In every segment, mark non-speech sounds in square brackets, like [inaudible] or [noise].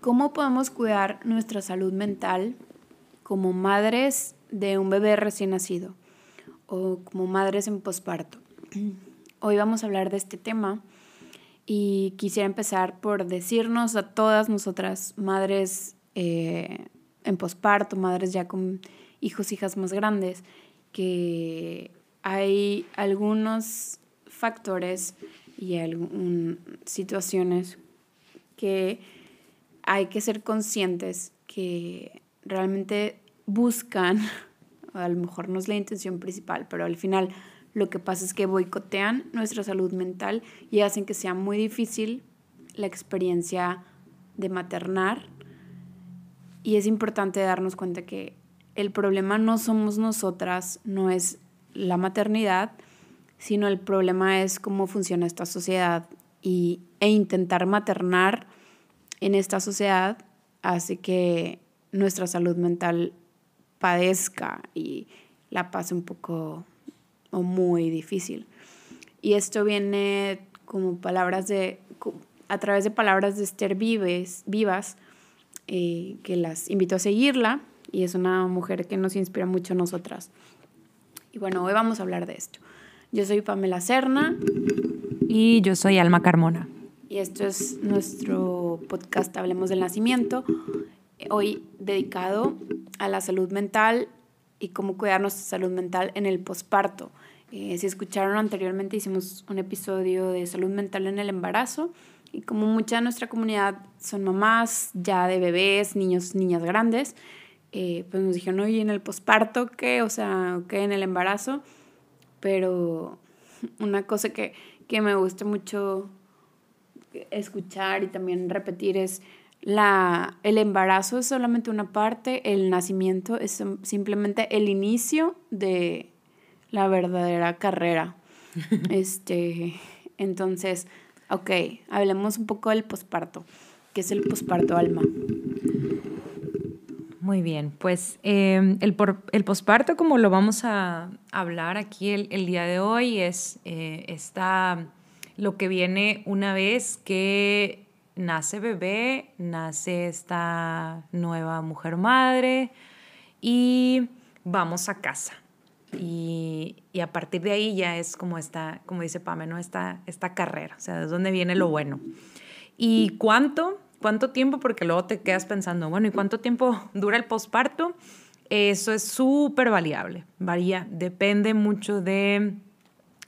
¿Cómo podemos cuidar nuestra salud mental como madres de un bebé recién nacido o como madres en posparto? [clears throat] Hoy vamos a hablar de este tema y quisiera empezar por decirnos a todas nosotras, madres eh, en posparto, madres ya con hijos, hijas más grandes, que hay algunos factores y algunas situaciones que hay que ser conscientes que realmente buscan, [laughs] a lo mejor no es la intención principal, pero al final lo que pasa es que boicotean nuestra salud mental y hacen que sea muy difícil la experiencia de maternar. Y es importante darnos cuenta que el problema no somos nosotras, no es la maternidad, sino el problema es cómo funciona esta sociedad y, e intentar maternar en esta sociedad hace que nuestra salud mental padezca y la pase un poco o muy difícil. Y esto viene como palabras de, a través de palabras de Esther Vives, Vivas, eh, que las invito a seguirla y es una mujer que nos inspira mucho a nosotras. Y bueno, hoy vamos a hablar de esto. Yo soy Pamela Serna. Y yo soy Alma Carmona y esto es nuestro podcast Hablemos del Nacimiento, hoy dedicado a la salud mental y cómo cuidar nuestra salud mental en el posparto. Eh, si escucharon anteriormente, hicimos un episodio de salud mental en el embarazo y como mucha de nuestra comunidad son mamás ya de bebés, niños, niñas grandes, eh, pues nos dijeron, oye, en el posparto, ¿qué? O sea, ¿qué en el embarazo? Pero una cosa que, que me gusta mucho escuchar y también repetir es la, el embarazo es solamente una parte, el nacimiento es simplemente el inicio de la verdadera carrera. [laughs] este, entonces, ok, hablemos un poco del posparto. ¿Qué es el posparto, Alma? Muy bien, pues em, el, el posparto, como lo vamos a hablar aquí el, el día de hoy, es eh, esta lo que viene una vez que nace bebé, nace esta nueva mujer madre y vamos a casa. Y, a partir de ahí ya es como esta, como dice Pame, ¿no? esta, esta carrera, o sea, de dónde viene lo bueno. ¿Y cuánto? ¿Cuánto tiempo? Porque luego te quedas pensando, bueno, ¿y cuánto tiempo dura el posparto? Eso es súper variable, varía, depende mucho de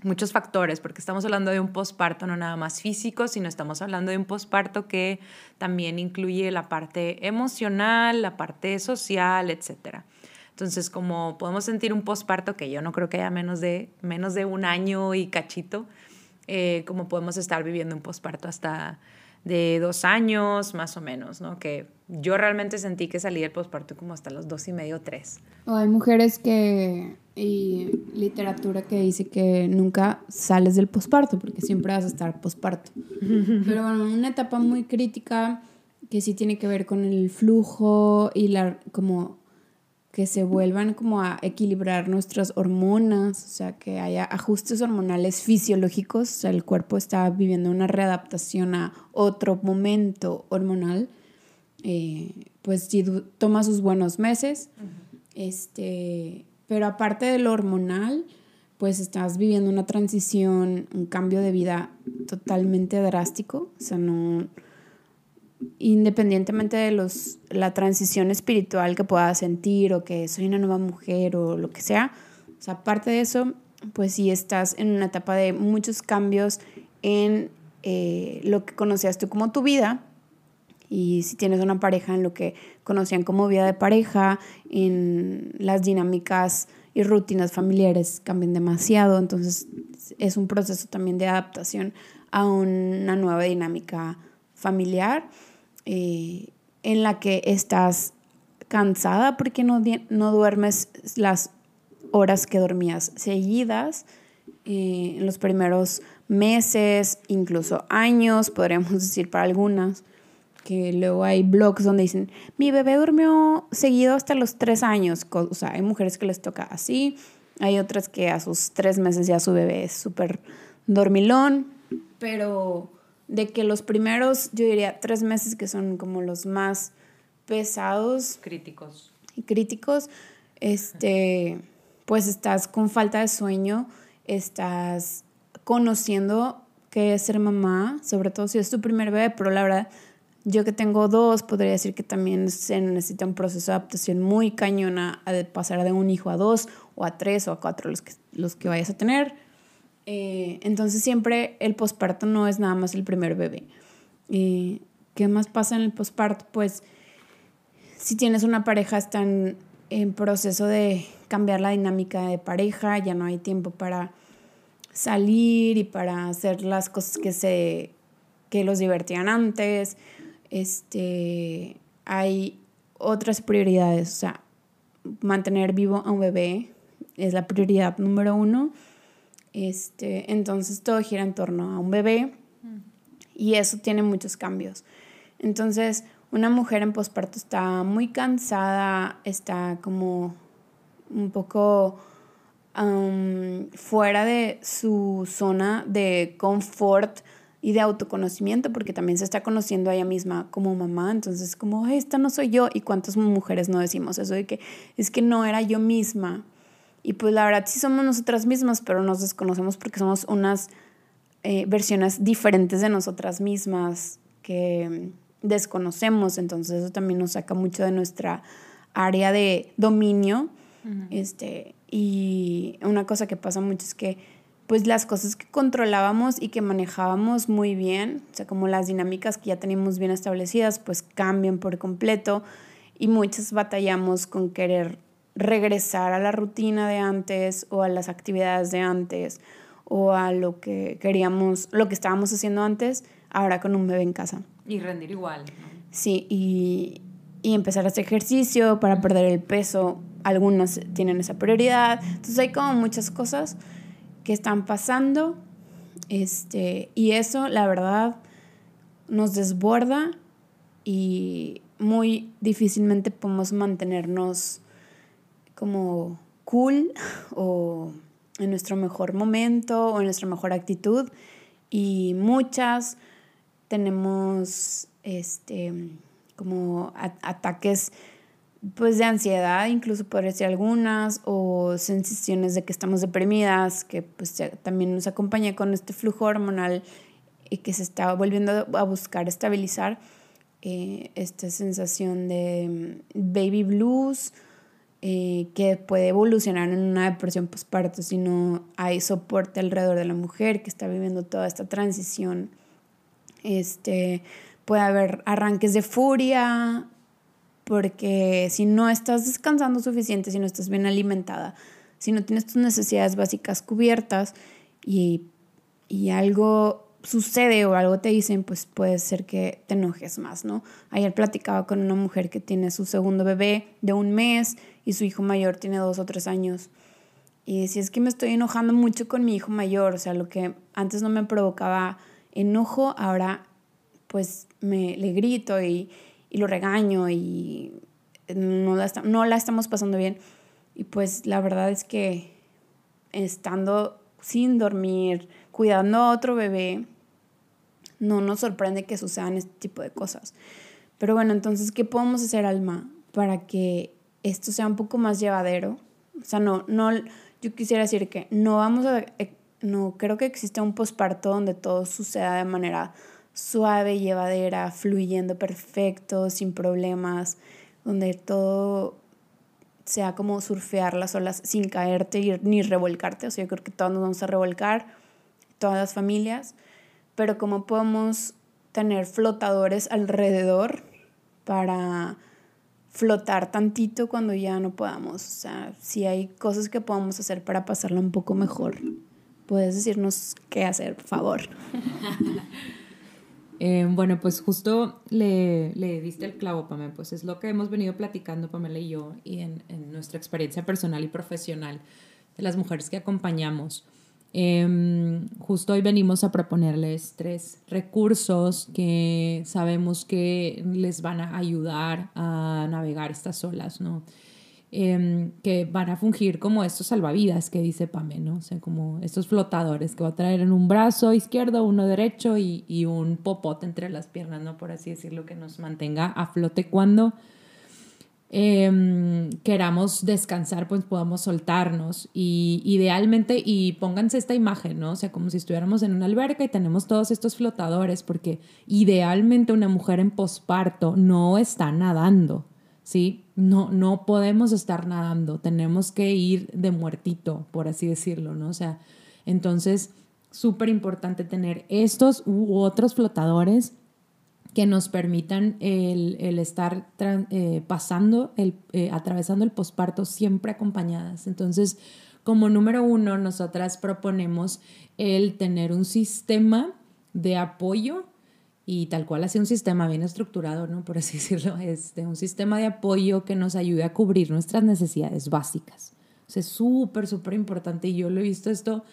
muchos factores, porque estamos hablando de un posparto no nada más físico, sino estamos hablando de un posparto que también incluye la parte emocional, la parte social, etc. Entonces, como podemos sentir un posparto, que yo no creo que haya menos de, menos de un año y cachito, eh, como podemos estar viviendo un posparto hasta de dos años, más o menos, ¿no? Que yo realmente sentí que salí del posparto como hasta los dos y medio, tres. Hay mujeres que, y literatura que dice que nunca sales del posparto, porque siempre vas a estar posparto. [laughs] Pero bueno, una etapa muy crítica que sí tiene que ver con el flujo y la, como que se vuelvan como a equilibrar nuestras hormonas, o sea, que haya ajustes hormonales fisiológicos, o sea, el cuerpo está viviendo una readaptación a otro momento hormonal, eh, pues si toma sus buenos meses, este, pero aparte de lo hormonal, pues estás viviendo una transición, un cambio de vida totalmente drástico, o sea, no independientemente de los, la transición espiritual que pueda sentir o que soy una nueva mujer o lo que sea, o sea, aparte de eso, pues sí estás en una etapa de muchos cambios en eh, lo que conocías tú como tu vida y si tienes una pareja en lo que conocían como vida de pareja, en las dinámicas y rutinas familiares cambian demasiado, entonces es un proceso también de adaptación a una nueva dinámica familiar eh, en la que estás cansada porque no, no duermes las horas que dormías seguidas eh, en los primeros meses, incluso años, podríamos decir para algunas, que luego hay blogs donde dicen, mi bebé durmió seguido hasta los tres años, o sea, hay mujeres que les toca así, hay otras que a sus tres meses ya su bebé es súper dormilón, pero de que los primeros, yo diría, tres meses que son como los más pesados. Críticos. Y críticos, este, pues estás con falta de sueño, estás conociendo qué es ser mamá, sobre todo si es tu primer bebé, pero la verdad, yo que tengo dos, podría decir que también se necesita un proceso de adaptación muy cañona de pasar de un hijo a dos o a tres o a cuatro los que, los que vayas a tener. Eh, entonces siempre el posparto no es nada más el primer bebé. Eh, ¿Qué más pasa en el posparto? Pues si tienes una pareja están en proceso de cambiar la dinámica de pareja, ya no hay tiempo para salir y para hacer las cosas que se que los divertían antes. Este, hay otras prioridades, o sea, mantener vivo a un bebé es la prioridad número uno. Este, entonces todo gira en torno a un bebé y eso tiene muchos cambios. Entonces, una mujer en posparto está muy cansada, está como un poco fuera de su zona de confort y de autoconocimiento, porque también se está conociendo a ella misma como mamá, entonces como, esta no soy yo, y cuántas mujeres no decimos eso de que es que no era yo misma. Y pues la verdad sí somos nosotras mismas, pero nos desconocemos porque somos unas eh, versiones diferentes de nosotras mismas que desconocemos, entonces eso también nos saca mucho de nuestra área de dominio. este, y una cosa que pasa mucho es que pues las cosas que controlábamos y que manejábamos muy bien, o sea, como las dinámicas que ya teníamos bien establecidas, pues cambian por completo y muchas batallamos con querer regresar a la rutina de antes o a las actividades de antes o a lo que queríamos, lo que estábamos haciendo antes, ahora con un bebé en casa. Y rendir igual. Sí, y, y empezar a hacer ejercicio para perder el peso. Algunas tienen esa prioridad. Entonces hay como muchas cosas que están pasando. Este, y eso, la verdad, nos desborda y muy difícilmente podemos mantenernos como cool [laughs] o en nuestro mejor momento o en nuestra mejor actitud. Y muchas tenemos este, como ataques pues de ansiedad, incluso por decir algunas, o sensaciones de que estamos deprimidas, que pues también nos acompaña con este flujo hormonal y que se está volviendo a buscar estabilizar eh, esta sensación de mm, baby blues, eh, que puede evolucionar en una depresión postparto si no hay soporte alrededor de la mujer que está viviendo toda esta transición. Este, puede haber arranques de furia, porque si no estás descansando suficiente, si no estás bien alimentada, si no tienes tus necesidades básicas cubiertas y, y algo sucede o algo te dicen, pues puede ser que te enojes más, ¿no? Ayer platicaba con una mujer que tiene su segundo bebé de un mes y su hijo mayor tiene dos o tres años. Y decía, es que me estoy enojando mucho con mi hijo mayor, o sea, lo que antes no me provocaba enojo, ahora pues me le grito y, y lo regaño y no la, no la estamos pasando bien. Y pues la verdad es que estando sin dormir, cuidando a otro bebé, no nos sorprende que sucedan este tipo de cosas. Pero bueno, entonces, ¿qué podemos hacer, Alma, para que esto sea un poco más llevadero? O sea, no, no, yo quisiera decir que no vamos a, eh, no creo que exista un posparto donde todo suceda de manera suave, llevadera, fluyendo perfecto, sin problemas, donde todo sea como surfear las olas sin caerte ni revolcarte. O sea, yo creo que todos nos vamos a revolcar, todas las familias, pero cómo podemos tener flotadores alrededor para flotar tantito cuando ya no podamos. O sea, si hay cosas que podamos hacer para pasarla un poco mejor, puedes decirnos qué hacer, por favor. [laughs] Eh, bueno, pues justo le, le, diste el clavo, Pamela, pues es lo que hemos venido platicando, Pamela y yo, y en, en nuestra experiencia personal y profesional de las mujeres que acompañamos. Em, justo hoy venimos a proponerles tres recursos que sabemos que les van a ayudar a navegar estas olas, ¿no? Em, que van a fungir como estos salvavidas que dice Pame, ¿no? O sea, como estos flotadores que va a traer en un brazo izquierdo, uno derecho y, y un popote entre las piernas, ¿no? Por así decirlo, que nos mantenga a flote cuando Em, queramos descansar, pues podamos soltarnos. Y idealmente, y pónganse esta imagen, ¿no? O sea, como si estuviéramos en una alberca y tenemos todos estos flotadores, porque idealmente una mujer en posparto no está nadando, ¿sí? No, no podemos estar nadando, tenemos que ir de muertito, por así decirlo, ¿no? O sea, entonces, súper importante tener estos u otros flotadores que nos permitan el, estar eh, pasando, el, eh, atravesando el posparto siempre acompañadas. Entonces, como número uno, nosotras proponemos el tener un sistema de apoyo y tal cual así un sistema bien estructurado, ¿no? Por así [laughs] decirlo, este, un sistema de apoyo que nos ayude a cubrir nuestras necesidades básicas. O sea, es súper, súper importante y yo lo he visto esto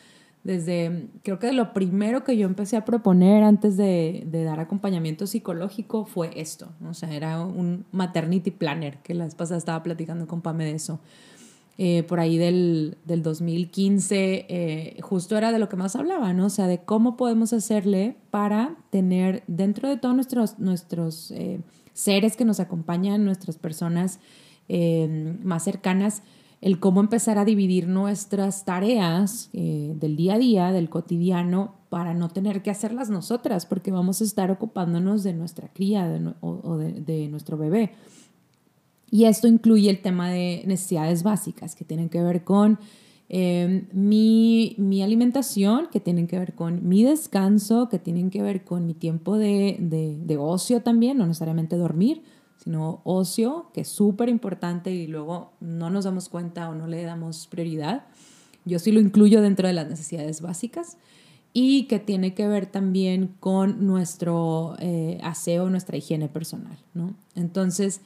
desde, creo que lo primero que yo empecé a proponer antes de, dar acompañamiento psicológico fue esto, o sea, era un maternity planner, que la vez pasada estaba platicando con Pame de eso. Eh, por ahí del, del 2015, eh, justo era de lo que más hablaba, ¿no? O sea, de cómo podemos hacerle para tener dentro de todos nuestros, nuestros eh, seres que nos acompañan, nuestras personas más cercanas, el cómo empezar a dividir nuestras tareas eh, del día a día, del cotidiano, para no tener que hacerlas nosotras, porque vamos a estar ocupándonos de nuestra cría o, de, nuestro bebé. Y esto incluye el tema de necesidades básicas que tienen que ver con em, mi, mi, alimentación, que tienen que ver con mi descanso, que tienen que ver con mi tiempo de, de ocio también, no necesariamente dormir, sino ocio, que es súper importante y luego no nos damos cuenta o no le damos prioridad. Yo sí lo incluyo dentro de las necesidades básicas y que tiene que ver también con nuestro eh, aseo, nuestra higiene personal, ¿no? Entonces,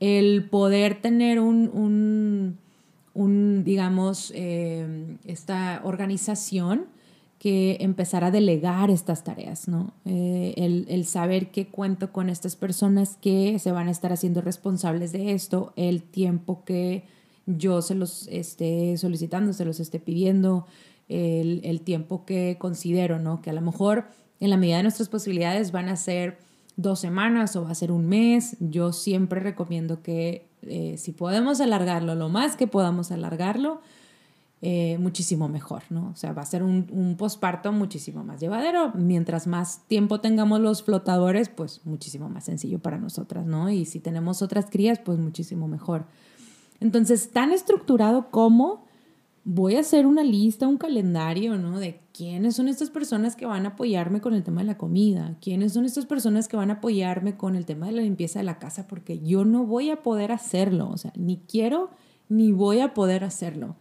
el poder tener un, un, digamos, eh, esta organización que empezar a delegar estas tareas, ¿no? Eh, el, saber que cuento con estas personas que se van a estar haciendo responsables de esto, el tiempo que yo se los esté solicitando, se los esté pidiendo, el, tiempo que considero, ¿no? Que a lo mejor en la medida de nuestras posibilidades van a ser dos semanas o va a ser un mes. Yo siempre recomiendo que eh, si podemos alargarlo, lo más que podamos alargarlo, eh, muchísimo mejor, ¿no? O sea, va a ser un, un posparto muchísimo más llevadero. Mientras más tiempo tengamos los flotadores, pues muchísimo más sencillo para nosotras, ¿no? Y si tenemos otras crías, pues muchísimo mejor. Entonces, tan estructurado como voy a hacer una lista, un calendario, ¿no? De quiénes son estas personas que van a apoyarme con el tema de la comida, quiénes son estas personas que van a apoyarme con el tema de la limpieza de la casa, porque yo no voy a poder hacerlo, o sea, ni quiero ni voy a poder hacerlo.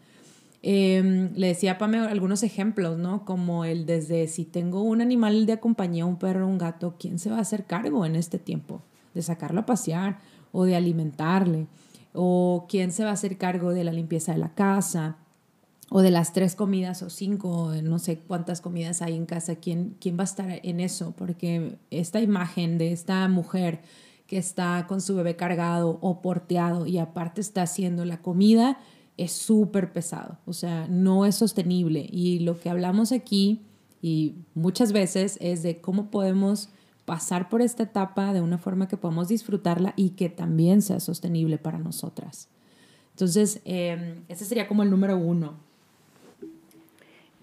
Em, le decía a Pame algunos ejemplos, ¿no? Como el desde si tengo un animal de compañía, un perro, un gato, ¿quién se va a hacer cargo en este tiempo? De sacarlo a pasear o de alimentarle. O quién se va a hacer cargo de la limpieza de la casa o de las tres comidas o cinco, no sé cuántas comidas hay en casa, ¿quién, quién va a estar en eso? Porque esta imagen de esta mujer que está con su bebé cargado o porteado y aparte está haciendo la comida, es súper pesado, o sea, no es sostenible. Y lo que hablamos aquí y muchas veces es de cómo podemos pasar por esta etapa de una forma que podamos disfrutarla y que también sea sostenible para nosotras. Entonces, em, ese sería como el número uno.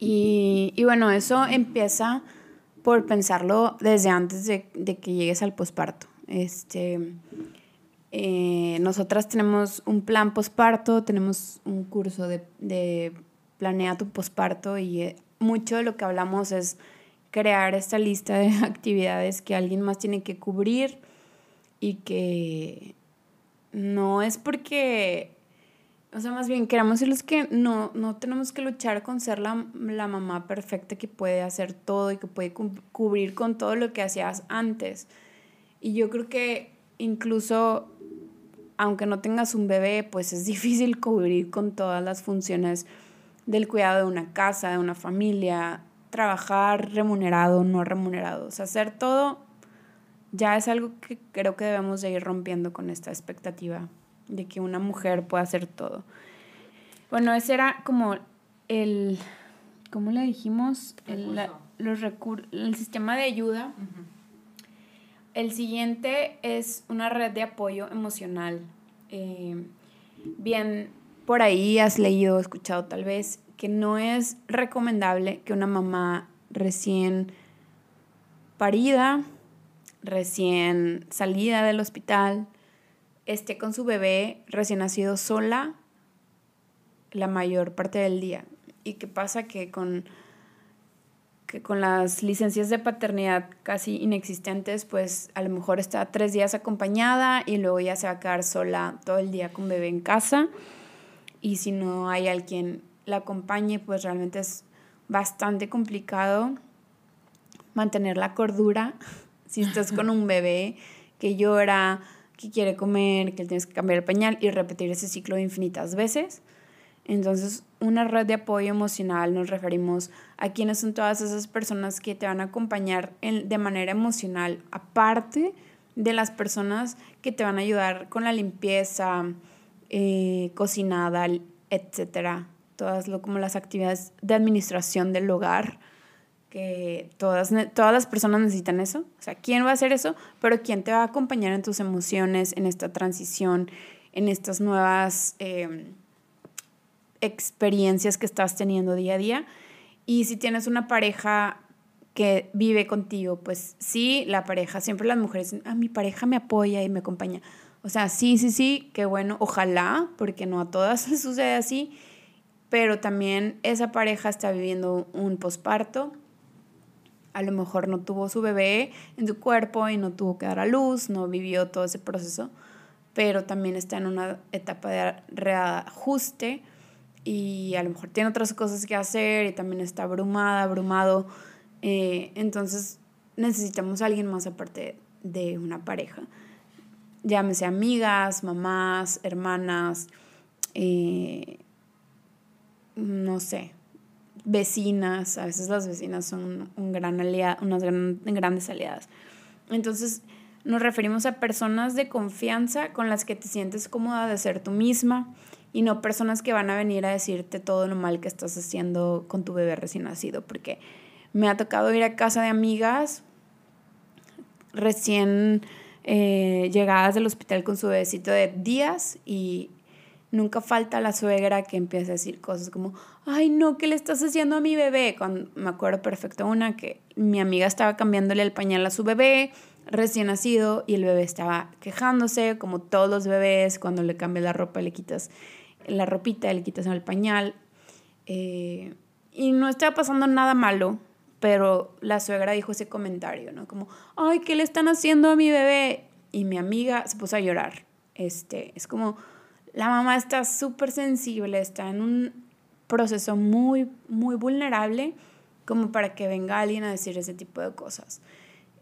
Y, bueno, eso empieza por pensarlo desde antes de, que llegues al posparto. Este, eh, nosotras tenemos un plan posparto, tenemos un curso de, de Planea tu posparto y eh, mucho de lo que hablamos es crear esta lista de [laughs] actividades que alguien más tiene que cubrir y que no es porque, o sea, más bien queremos decirles que no, no tenemos que luchar con ser la, la mamá perfecta que puede hacer todo y que puede cubrir con todo lo que hacías antes. Y yo creo que incluso aunque no tengas un bebé, pues es difícil cubrir con todas las funciones del cuidado de una casa, de una familia, trabajar remunerado, no remunerado. O sea, hacer todo ya es algo que creo que debemos de ir rompiendo con esta expectativa de que una mujer pueda hacer todo. Bueno, ese era como el, ¿cómo le dijimos? El, los el sistema de ayuda. El siguiente es una red de apoyo emocional. Eh, bien, por ahí has leído, escuchado tal vez, que no es recomendable que una mamá recién parida, recién salida del hospital, esté con su bebé recién nacido sola la mayor parte del día. ¿Y qué pasa? Que con, que con las licencias de paternidad casi inexistentes, pues a lo mejor está tres días acompañada y luego ya se va a quedar sola todo el día con bebé en casa. Y si no hay alguien la acompañe, pues realmente es bastante complicado mantener la cordura [laughs] si estás con un bebé que llora, que quiere comer, que tienes que cambiar el pañal y repetir ese ciclo infinitas veces. Entonces, una red de apoyo emocional nos referimos a quienes son todas esas personas que te van a acompañar de manera emocional, aparte de las personas que te van a ayudar con la limpieza, eh, cocinada, etcétera. Todas lo, como las actividades de administración del hogar, que todas, todas las personas necesitan eso. O sea, ¿quién va a hacer eso? Pero ¿quién te va a acompañar en tus emociones, en esta transición, en estas nuevas... Eh, experiencias que estás teniendo día a día. Y si tienes una pareja que vive contigo, pues sí, la pareja, siempre las mujeres dicen, ah, mi pareja me apoya y me acompaña. O sea, sí, sí, sí, qué bueno, ojalá, porque no a todas [laughs] les sucede así, pero también esa pareja está viviendo un posparto, a lo mejor no tuvo su bebé en su cuerpo y no tuvo que dar a luz, no vivió todo ese proceso, pero también está en una etapa de reajuste y a lo mejor tiene otras cosas que hacer y también está abrumada, abrumado. Eh, entonces necesitamos a alguien más aparte de una pareja. Llámese amigas, mamás, hermanas, eh, no sé, vecinas. A veces las vecinas son un gran aliado, unas grandes aliadas. Entonces nos referimos a personas de confianza con las que te sientes cómoda de ser tú misma y no personas que van a venir a decirte todo lo mal que estás haciendo con tu bebé recién nacido, porque me ha tocado ir a casa de amigas recién eh, llegadas del hospital con su bebecito de días y nunca falta la suegra que empieza a decir cosas como, ay no, ¿qué le estás haciendo a mi bebé? Cuando, me acuerdo perfecto una que mi amiga estaba cambiándole el pañal a su bebé recién nacido y el bebé estaba quejándose, como todos los bebés, cuando le cambias la ropa le quitas la ropita, le quitas el pañal. Eh, y no estaba pasando nada malo, pero la suegra dijo ese comentario, ¿no? Como, ay, ¿qué le están haciendo a mi bebé? Y mi amiga se puso a llorar. Este, es como, la mamá está súper sensible, está en un proceso muy, muy vulnerable como para que venga alguien a decir ese tipo de cosas.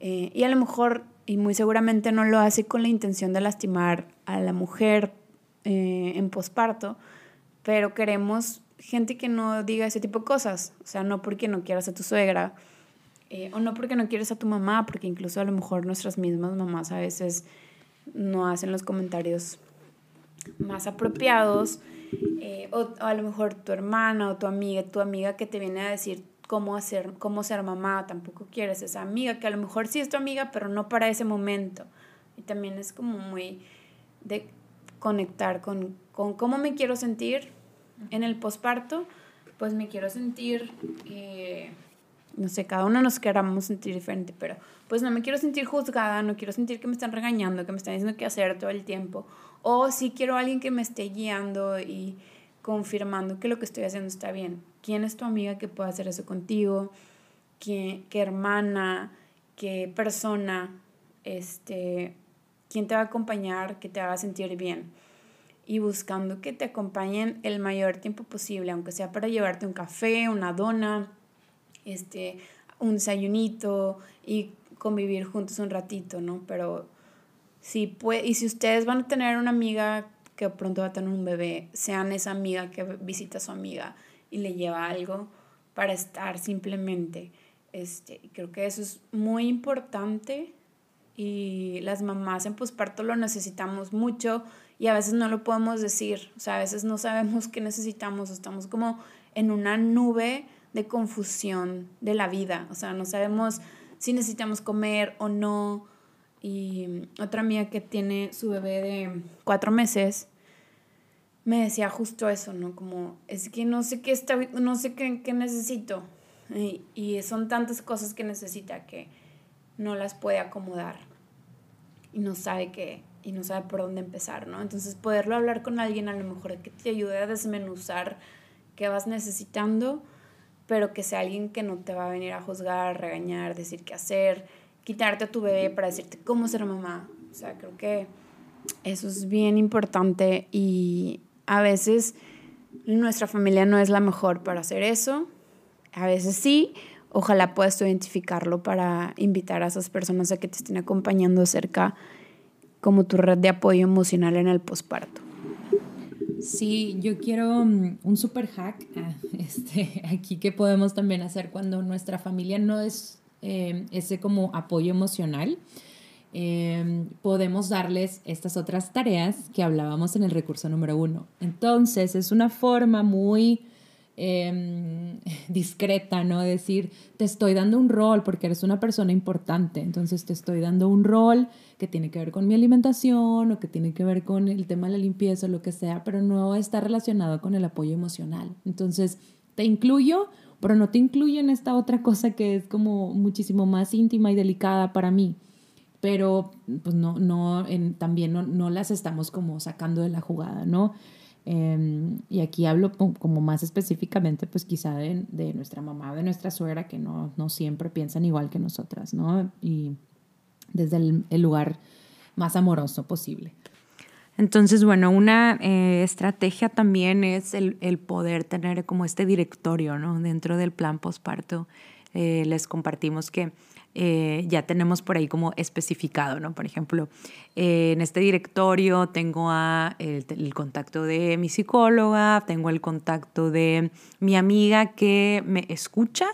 Eh, y a lo mejor, y muy seguramente no lo hace con la intención de lastimar a la mujer eh, en posparto, pero queremos gente que no diga ese tipo de cosas, o sea, no porque no quieras a tu suegra, eh, o no porque no quieres a tu mamá, porque incluso a lo mejor nuestras mismas mamás a veces no hacen los comentarios más apropiados, eh, o, a lo mejor tu hermana o tu amiga, tu amiga que te viene a decir cómo, hacer, cómo ser mamá, tampoco quieres esa amiga, que a lo mejor sí es tu amiga, pero no para ese momento. Y también es como muy de conectar con, con cómo me quiero sentir en el posparto, pues me quiero sentir, eh, no sé, cada uno nos queramos sentir diferente, pero pues no me quiero sentir juzgada, no quiero sentir que me están regañando, que me están diciendo qué hacer todo el tiempo, o si quiero alguien que me esté guiando y confirmando que lo que estoy haciendo está bien. ¿Quién es tu amiga que pueda hacer eso contigo? ¿Qué, qué hermana? ¿Qué persona? Este, quién te va a acompañar que te haga sentir bien y buscando que te acompañen el mayor tiempo posible, aunque sea para llevarte un café, una dona, este, un desayunito y convivir juntos un ratito, ¿no? Pero si puede, y si ustedes van a tener una amiga que pronto va a tener un bebé, sean esa amiga que visita a su amiga y le lleva algo para estar simplemente. Este, creo que eso es muy importante y las mamás en posparto lo necesitamos mucho y a veces no lo podemos decir, o sea, a veces no sabemos qué necesitamos, estamos como en una nube de confusión de la vida, o sea, no sabemos si necesitamos comer o no. Y otra amiga que tiene su bebé de cuatro meses me decía justo eso, ¿no? Como, es que no sé qué, está, no sé qué, qué necesito. Y, y son tantas cosas que necesita que no las puede acomodar y no sabe qué, y no sabe por dónde empezar, ¿no? Entonces poderlo hablar con alguien a lo mejor que te ayude a desmenuzar qué vas necesitando, pero que sea alguien que no te va a venir a juzgar, regañar, decir qué hacer, quitarte a tu bebé para decirte cómo ser mamá. O sea, creo que eso es bien importante y a veces nuestra familia no es la mejor para hacer eso. A veces sí, ojalá puedas identificarlo para invitar a esas personas a que te estén acompañando cerca como tu red de apoyo emocional en el posparto. Sí, yo quiero mm, un super hack [laughs] este, aquí que podemos también hacer cuando nuestra familia no es eh, ese como apoyo emocional. Em, podemos darles estas otras tareas que hablábamos en el recurso número uno. Entonces, es una forma muy Em, [laughs] discreta, ¿no? Decir, te estoy dando un rol porque eres una persona importante, entonces te estoy dando un rol que tiene que ver con mi alimentación o que tiene que ver con el tema de la limpieza o lo que sea, pero no está relacionado con el apoyo emocional. Entonces, te incluyo, pero no te incluyo en esta otra cosa que es como muchísimo más íntima y delicada para mí pero pues no, no, también no, no, las estamos como sacando de la jugada, ¿no? Em, y aquí hablo como más específicamente, pues quizá de, nuestra mamá, de nuestra suegra, que no, no, siempre piensan igual que nosotras, ¿no? Y desde el lugar más amoroso posible. Entonces, bueno, una eh, estrategia también es el, poder tener como este directorio, ¿no? Dentro del plan posparto. Eh, les compartimos que eh, ya tenemos por ahí como especificado, ¿no? Por ejemplo, en este directorio tengo el, contacto de mi psicóloga, tengo el contacto de mi amiga que me escucha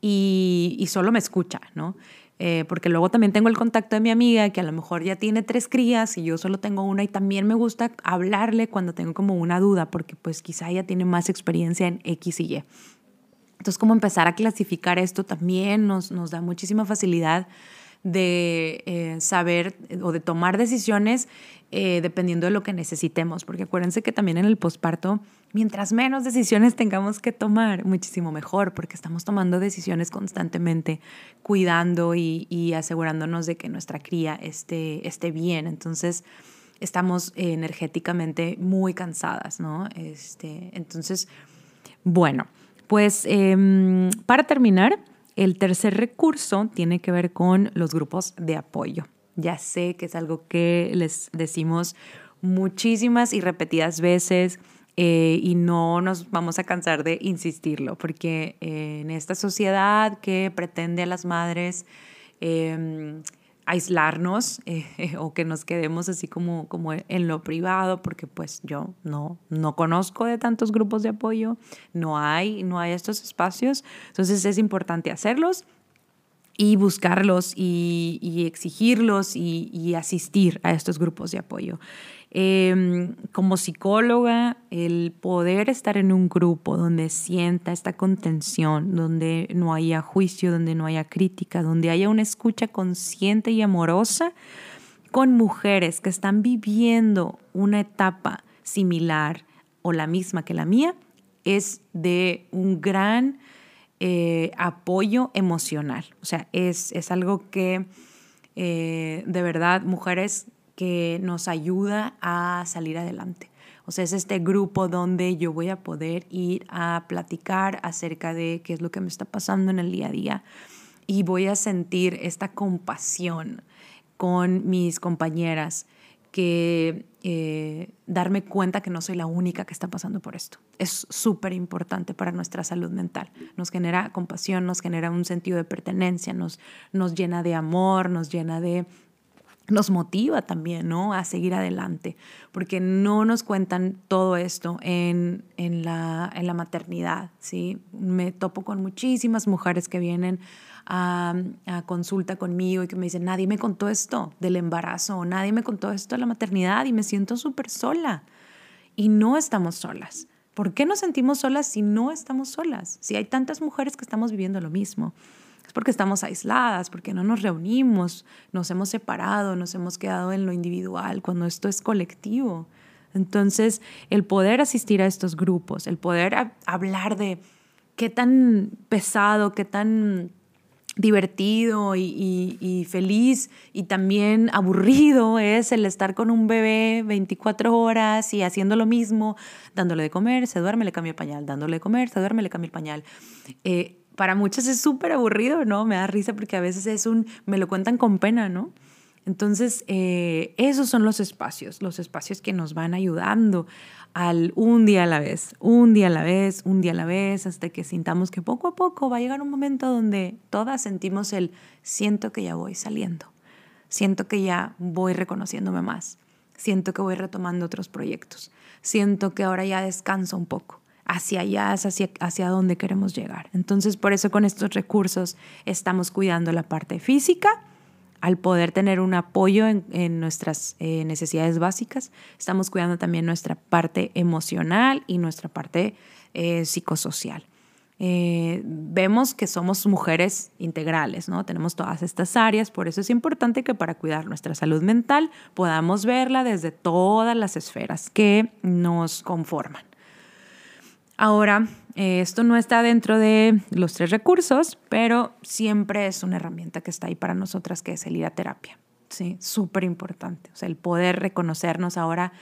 y solo me escucha, ¿no? Eh, porque luego también tengo el contacto de mi amiga que a lo mejor ya tiene tres crías y yo solo tengo una y también me gusta hablarle cuando tengo como una duda porque pues quizá ella tiene más experiencia en X y Y. Entonces, como empezar a clasificar esto también nos, nos da muchísima facilidad de eh, saber o de tomar decisiones eh, dependiendo de lo que necesitemos, porque acuérdense que también en el posparto, mientras menos decisiones tengamos que tomar, muchísimo mejor, porque estamos tomando decisiones constantemente, cuidando y, y asegurándonos de que nuestra cría esté, esté bien. Entonces, estamos energéticamente muy cansadas, ¿no? Este, entonces, bueno. Pues em, para terminar, el tercer recurso tiene que ver con los grupos de apoyo. Ya sé que es algo que les decimos muchísimas y repetidas veces eh, y no nos vamos a cansar de insistirlo, porque eh, en esta sociedad que pretende a las madres em, aislarnos eh, [laughs] o que nos quedemos así como, como en lo privado, porque pues yo no, no conozco de tantos grupos de apoyo, no hay, no hay estos espacios, entonces es importante hacerlos y buscarlos y, y exigirlos y, y asistir a estos grupos de apoyo. Em, como psicóloga, el poder estar en un grupo donde sienta esta contención, donde no haya juicio, donde no haya crítica, donde haya una escucha consciente y amorosa con mujeres que están viviendo una etapa similar o la misma que la mía, es de un gran eh, apoyo emocional. O sea, es, es algo que eh, de verdad mujeres que nos ayuda a salir adelante. O sea, es este grupo donde yo voy a poder ir a platicar acerca de qué es lo que me está pasando en el día a día y voy a sentir esta compasión con mis compañeras, que eh, darme cuenta que no soy la única que está pasando por esto. Es súper importante para nuestra salud mental. Nos genera compasión, nos genera un sentido de pertenencia, nos, nos llena de amor, nos llena de nos motiva también, ¿no? A seguir adelante, porque no nos cuentan todo esto en, en, la, en la maternidad, ¿sí? Me topo con muchísimas mujeres que vienen a, consulta conmigo y que me dicen, nadie me contó esto del embarazo, nadie me contó esto de la maternidad y me siento súper sola. Y no estamos solas. ¿Por qué nos sentimos solas si no estamos solas? Si hay tantas mujeres que estamos viviendo lo mismo. Porque estamos aisladas, porque no nos reunimos, nos hemos separado, nos hemos quedado en lo individual, cuando esto es colectivo. Entonces, el poder asistir a estos grupos, el poder hablar de qué tan pesado, qué tan divertido y, feliz y también aburrido es el estar con un bebé 24 horas y haciendo lo mismo, dándole de comer, se duerme, le cambio el pañal, dándole de comer, se duerme, le cambio el pañal. Eh, para muchos es súper aburrido, ¿no? Me da risa porque a veces es un, me lo cuentan con pena, ¿no? Entonces, eh, esos son los espacios, los espacios que nos van ayudando al un día a la vez, un día a la vez, un día a la vez, hasta que sintamos que poco a poco va a llegar un momento donde todas sentimos el siento que ya voy saliendo, siento que ya voy reconociéndome más, siento que voy retomando otros proyectos, siento que ahora ya descanso un poco. Hacia allá es hacia, hacia donde queremos llegar. Entonces, por eso con estos recursos estamos cuidando la parte física, al poder tener un apoyo en, nuestras eh, necesidades básicas, estamos cuidando también nuestra parte emocional y nuestra parte eh, psicosocial. Eh, vemos que somos mujeres integrales, ¿no? Tenemos todas estas áreas, por eso es importante que para cuidar nuestra salud mental podamos verla desde todas las esferas que nos conforman. Ahora, eh, esto no está dentro de los tres recursos, pero siempre es una herramienta que está ahí para nosotras, que es el ir a terapia. Sí, súper importante. O sea, el poder reconocernos ahora.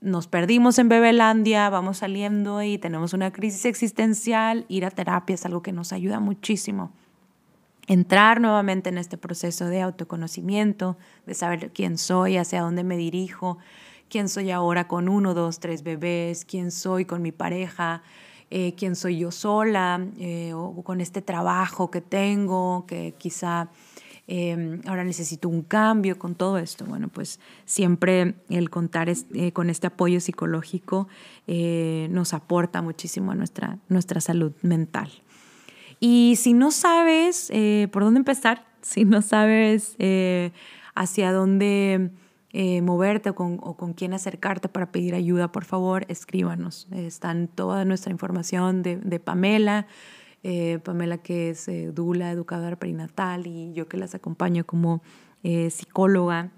Nos perdimos en Bebelandia, vamos saliendo y tenemos una crisis existencial. Ir a terapia es algo que nos ayuda muchísimo. Entrar nuevamente en este proceso de autoconocimiento, de saber quién soy, hacia dónde me dirijo, quién soy ahora con uno, dos, tres bebés, quién soy con mi pareja, eh, quién soy yo sola eh, o con este trabajo que tengo, que quizá em, ahora necesito un cambio con todo esto. Bueno, pues siempre el contar eh, con este apoyo psicológico nos aporta muchísimo a nuestra, nuestra salud mental. Y si no sabes por dónde empezar, [laughs] si no sabes hacia dónde eh, moverte o con, quién acercarte para pedir ayuda, por favor, escríbanos. Están toda nuestra información de, Pamela, eh, Pamela que es eh, Dula, educadora perinatal, y yo que las acompaño como psicóloga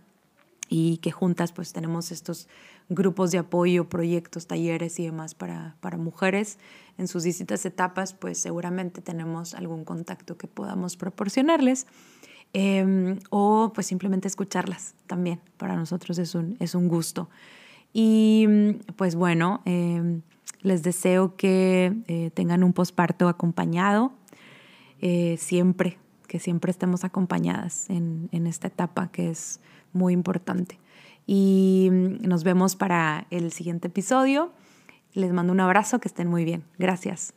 y que juntas pues tenemos estos grupos de apoyo, proyectos, talleres y demás para, para mujeres en sus distintas etapas, pues seguramente tenemos algún contacto que podamos proporcionarles. Em, o pues simplemente escucharlas también. Para nosotros es un, es un gusto. Y pues bueno, em, les deseo que eh, tengan un posparto acompañado, eh, siempre, que siempre estemos acompañadas en, en esta etapa que es muy importante. Y nos vemos para el siguiente episodio. Les mando un abrazo, que estén muy bien. Gracias.